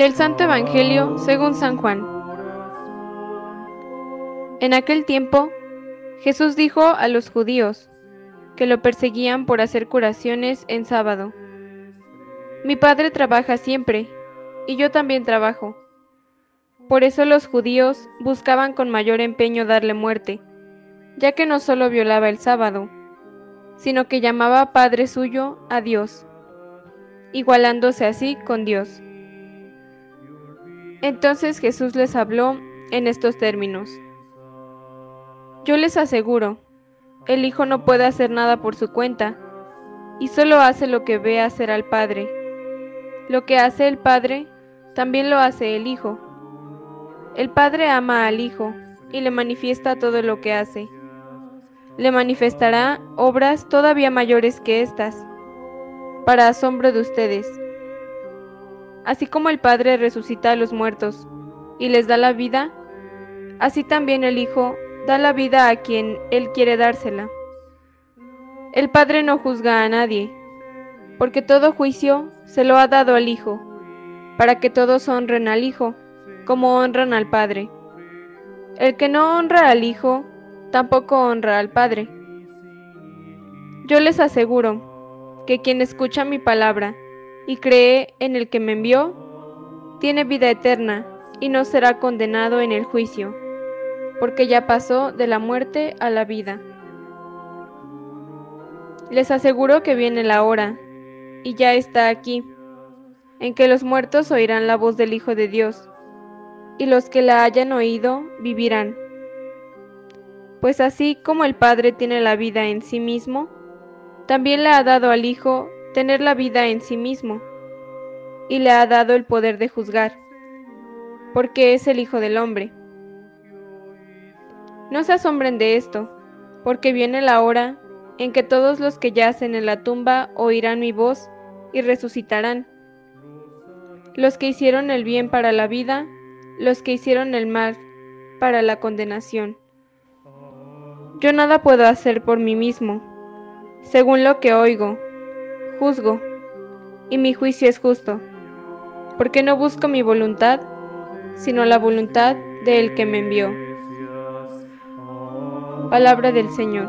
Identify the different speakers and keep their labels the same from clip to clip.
Speaker 1: Del Santo Evangelio según San Juan. En aquel tiempo, Jesús dijo a los judíos que lo perseguían por hacer curaciones en sábado. Mi Padre trabaja siempre, y yo también trabajo. Por eso los judíos buscaban con mayor empeño darle muerte, ya que no solo violaba el sábado, sino que llamaba Padre suyo a Dios, igualándose así con Dios. Entonces Jesús les habló en estos términos. Yo les aseguro, el Hijo no puede hacer nada por su cuenta, y solo hace lo que ve hacer al Padre. Lo que hace el Padre, también lo hace el Hijo el Padre ama al Hijo y le manifiesta todo lo que hace. Le manifestará obras todavía mayores que estas, para asombro de ustedes. Así como el Padre resucita a los muertos y les da la vida, así también el Hijo da la vida a quien Él quiere dársela. El Padre no juzga a nadie, porque todo juicio se lo ha dado al Hijo, para que todos honren al Hijo como honran al Padre. El que no honra al Hijo, tampoco honra al Padre. Yo les aseguro que quien escucha mi palabra y cree en el que me envió, tiene vida eterna y no será condenado en el juicio, porque ya pasó de la muerte a la vida. Les aseguro que viene la hora, y ya está aquí, en que los muertos oirán la voz del Hijo de Dios y los que la hayan oído vivirán. Pues así como el Padre tiene la vida en sí mismo, también le ha dado al Hijo tener la vida en sí mismo, y le ha dado el poder de juzgar, porque es el Hijo del Hombre. No se asombren de esto, porque viene la hora en que todos los que yacen en la tumba oirán mi voz y resucitarán. Los que hicieron el bien para la vida, los que hicieron el mal para la condenación. Yo nada puedo hacer por mí mismo. Según lo que oigo, juzgo, y mi juicio es justo, porque no busco mi voluntad, sino la voluntad del que me envió. Palabra del Señor.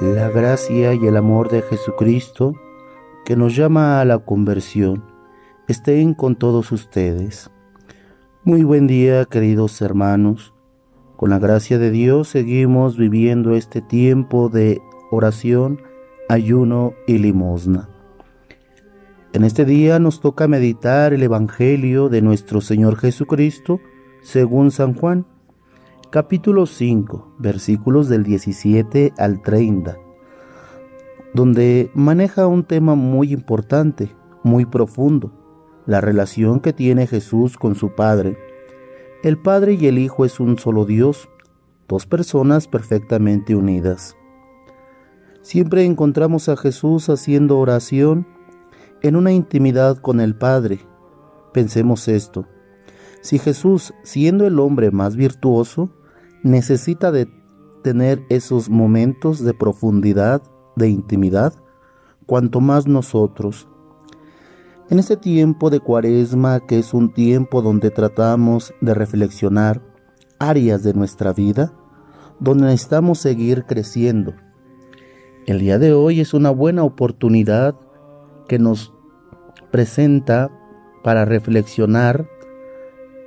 Speaker 2: La gracia y el amor de Jesucristo, que nos llama a la conversión, estén con todos ustedes. Muy buen día, queridos hermanos. Con la gracia de Dios seguimos viviendo este tiempo de oración, ayuno y limosna. En este día nos toca meditar el Evangelio de nuestro Señor Jesucristo según San Juan capítulo 5, versículos del 17 al 30, donde maneja un tema muy importante, muy profundo, la relación que tiene Jesús con su Padre. El Padre y el Hijo es un solo Dios, dos personas perfectamente unidas. Siempre encontramos a Jesús haciendo oración en una intimidad con el Padre. Pensemos esto. Si Jesús, siendo el hombre más virtuoso, necesita de tener esos momentos de profundidad, de intimidad, cuanto más nosotros. En este tiempo de cuaresma, que es un tiempo donde tratamos de reflexionar áreas de nuestra vida, donde necesitamos seguir creciendo. El día de hoy es una buena oportunidad que nos presenta para reflexionar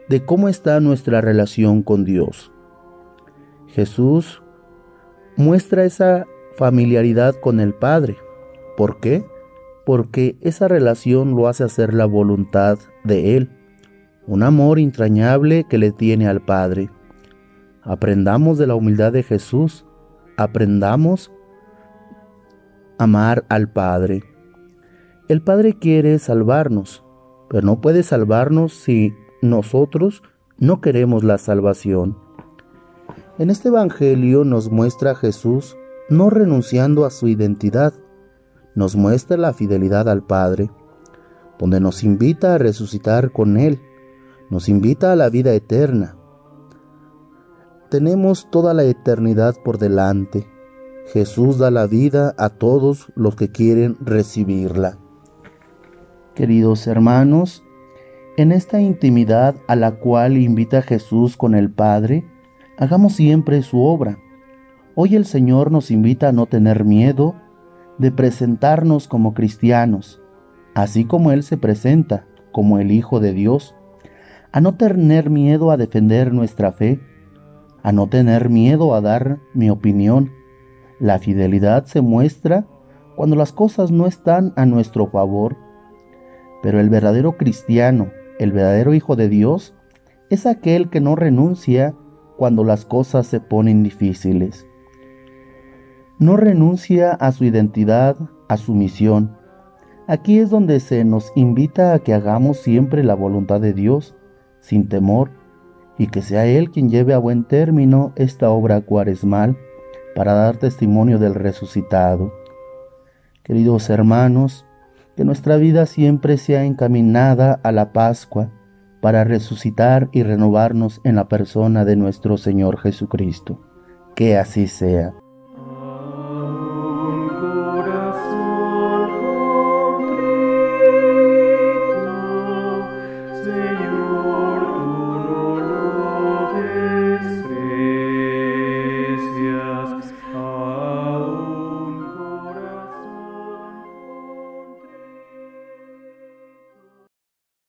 Speaker 2: de cómo está nuestra relación con Dios. Jesús muestra esa familiaridad con el Padre. ¿Por qué? Porque esa relación lo hace hacer la voluntad de Él, un amor entrañable que le tiene al Padre. Aprendamos de la humildad de Jesús, aprendamos a amar al Padre. El Padre quiere salvarnos, pero no puede salvarnos si nosotros no queremos la salvación. En este Evangelio nos muestra a Jesús no renunciando a su identidad, nos muestra la fidelidad al Padre, donde nos invita a resucitar con Él, nos invita a la vida eterna. tenemos toda la eternidad por delante. Jesús da la vida a todos los que quieren recibirla. Queridos hermanos, en esta intimidad a la cual invita Jesús con el Padre, hagamos siempre su obra. Hoy el Señor nos invita a no tener miedo de presentarnos como cristianos, así como Él se presenta como el Hijo de Dios, a no tener miedo a defender nuestra fe, a no tener miedo a dar mi opinión. La fidelidad se muestra cuando las cosas no están a nuestro favor, pero el verdadero cristiano, el verdadero Hijo de Dios, es aquel que no renuncia cuando las cosas se ponen difíciles. No renuncia a su identidad, a su misión. Aquí es donde se nos invita a que hagamos siempre la voluntad de Dios, sin temor, y que sea Él quien lleve a buen término esta obra cuaresmal para dar testimonio del resucitado. Queridos hermanos, que nuestra vida siempre sea encaminada a la Pascua para resucitar y renovarnos en la persona de nuestro Señor Jesucristo. Que así sea.